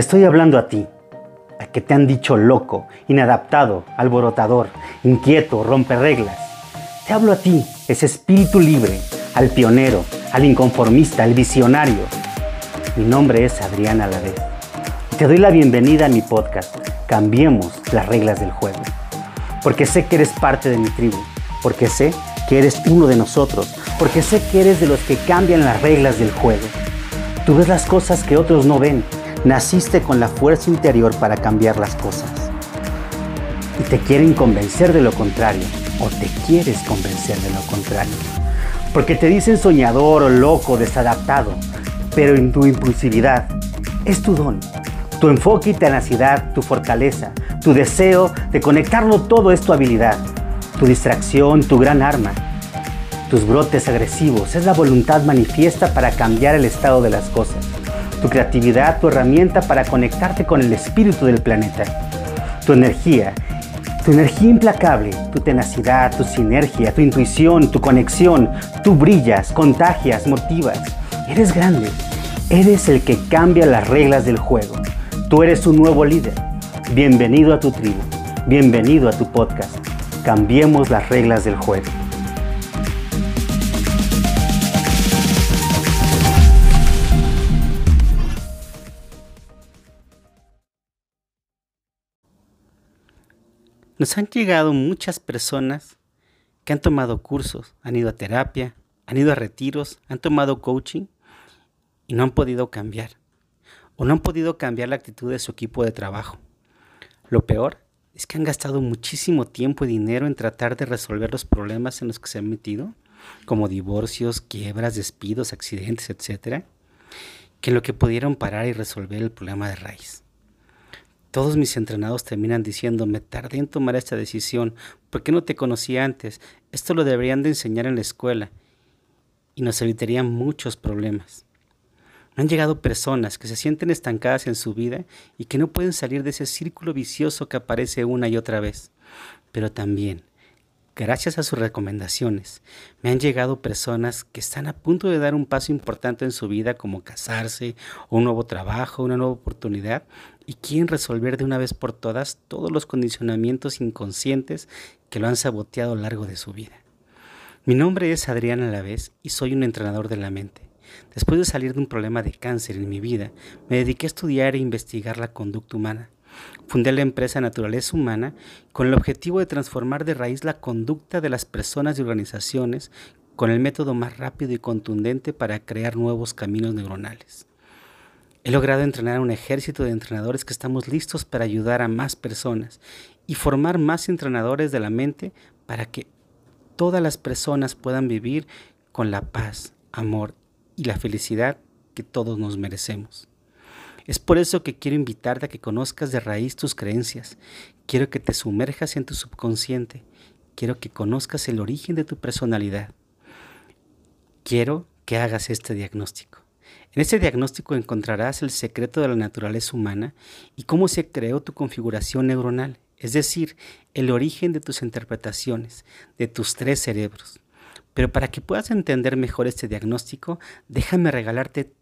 Estoy hablando a ti, a que te han dicho loco, inadaptado, alborotador, inquieto, rompe reglas. Te hablo a ti, ese espíritu libre, al pionero, al inconformista, al visionario. Mi nombre es Adrián Alavés. Te doy la bienvenida a mi podcast. Cambiemos las reglas del juego. Porque sé que eres parte de mi tribu. Porque sé que eres uno de nosotros. Porque sé que eres de los que cambian las reglas del juego. Tú ves las cosas que otros no ven Naciste con la fuerza interior para cambiar las cosas. Y te quieren convencer de lo contrario, o te quieres convencer de lo contrario. Porque te dicen soñador o loco, desadaptado, pero en tu impulsividad es tu don. Tu enfoque y tenacidad, tu fortaleza, tu deseo de conectarlo todo es tu habilidad. Tu distracción, tu gran arma. Tus brotes agresivos es la voluntad manifiesta para cambiar el estado de las cosas tu creatividad, tu herramienta para conectarte con el espíritu del planeta, tu energía, tu energía implacable, tu tenacidad, tu sinergia, tu intuición, tu conexión, tú brillas, contagias, motivas. Eres grande, eres el que cambia las reglas del juego. Tú eres un nuevo líder. Bienvenido a tu tribu, bienvenido a tu podcast. Cambiemos las reglas del juego. Nos han llegado muchas personas que han tomado cursos, han ido a terapia, han ido a retiros, han tomado coaching y no han podido cambiar. O no han podido cambiar la actitud de su equipo de trabajo. Lo peor es que han gastado muchísimo tiempo y dinero en tratar de resolver los problemas en los que se han metido, como divorcios, quiebras, despidos, accidentes, etc., que en lo que pudieron parar y resolver el problema de raíz. Todos mis entrenados terminan diciendo, me tardé en tomar esta decisión, ¿por qué no te conocí antes? Esto lo deberían de enseñar en la escuela y nos evitarían muchos problemas. Han llegado personas que se sienten estancadas en su vida y que no pueden salir de ese círculo vicioso que aparece una y otra vez. Pero también, gracias a sus recomendaciones, me han llegado personas que están a punto de dar un paso importante en su vida como casarse, un nuevo trabajo, una nueva oportunidad, y quieren resolver de una vez por todas todos los condicionamientos inconscientes que lo han saboteado a lo largo de su vida. Mi nombre es Adrián Alavés y soy un entrenador de la mente. Después de salir de un problema de cáncer en mi vida, me dediqué a estudiar e investigar la conducta humana. Fundé la empresa Naturaleza Humana con el objetivo de transformar de raíz la conducta de las personas y organizaciones con el método más rápido y contundente para crear nuevos caminos neuronales. He logrado entrenar a un ejército de entrenadores que estamos listos para ayudar a más personas y formar más entrenadores de la mente para que todas las personas puedan vivir con la paz, amor y la felicidad que todos nos merecemos. Es por eso que quiero invitarte a que conozcas de raíz tus creencias. Quiero que te sumerjas en tu subconsciente. Quiero que conozcas el origen de tu personalidad. Quiero que hagas este diagnóstico. En este diagnóstico encontrarás el secreto de la naturaleza humana y cómo se creó tu configuración neuronal, es decir, el origen de tus interpretaciones, de tus tres cerebros. Pero para que puedas entender mejor este diagnóstico, déjame regalarte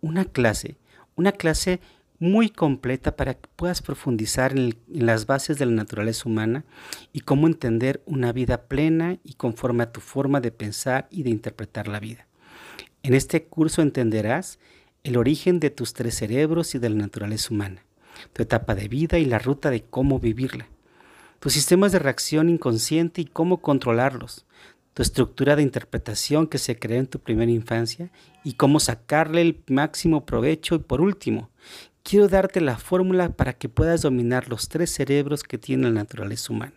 una clase, una clase muy completa para que puedas profundizar en, las bases de la naturaleza humana y cómo entender una vida plena y conforme a tu forma de pensar y de interpretar la vida. En este curso entenderás el origen de tus tres cerebros y de la naturaleza humana, tu etapa de vida y la ruta de cómo vivirla, tus sistemas de reacción inconsciente y cómo controlarlos, tu estructura de interpretación que se creó en tu primera infancia y cómo sacarle el máximo provecho y por último, quiero darte la fórmula para que puedas dominar los tres cerebros que tiene la naturaleza humana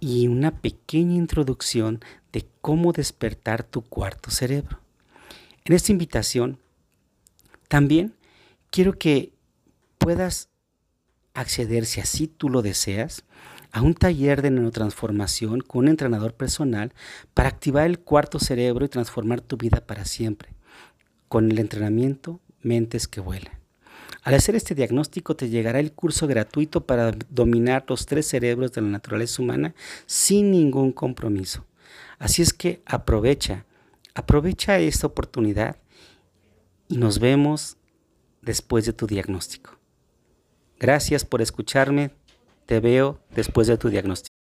y una pequeña introducción de cómo despertar tu cuarto cerebro. En esta invitación, también quiero que puedas acceder, si así tú lo deseas, a un taller de neurotransformación con un entrenador personal para activar el cuarto cerebro y transformar tu vida para siempre, con el entrenamiento Mentes que Vuelan. Al hacer este diagnóstico te llegará el curso gratuito para dominar los tres cerebros de la naturaleza humana sin ningún compromiso. Así es que aprovecha Aprovecha esta oportunidad y nos vemos después de tu diagnóstico. Gracias por escucharme. Te veo después de tu diagnóstico.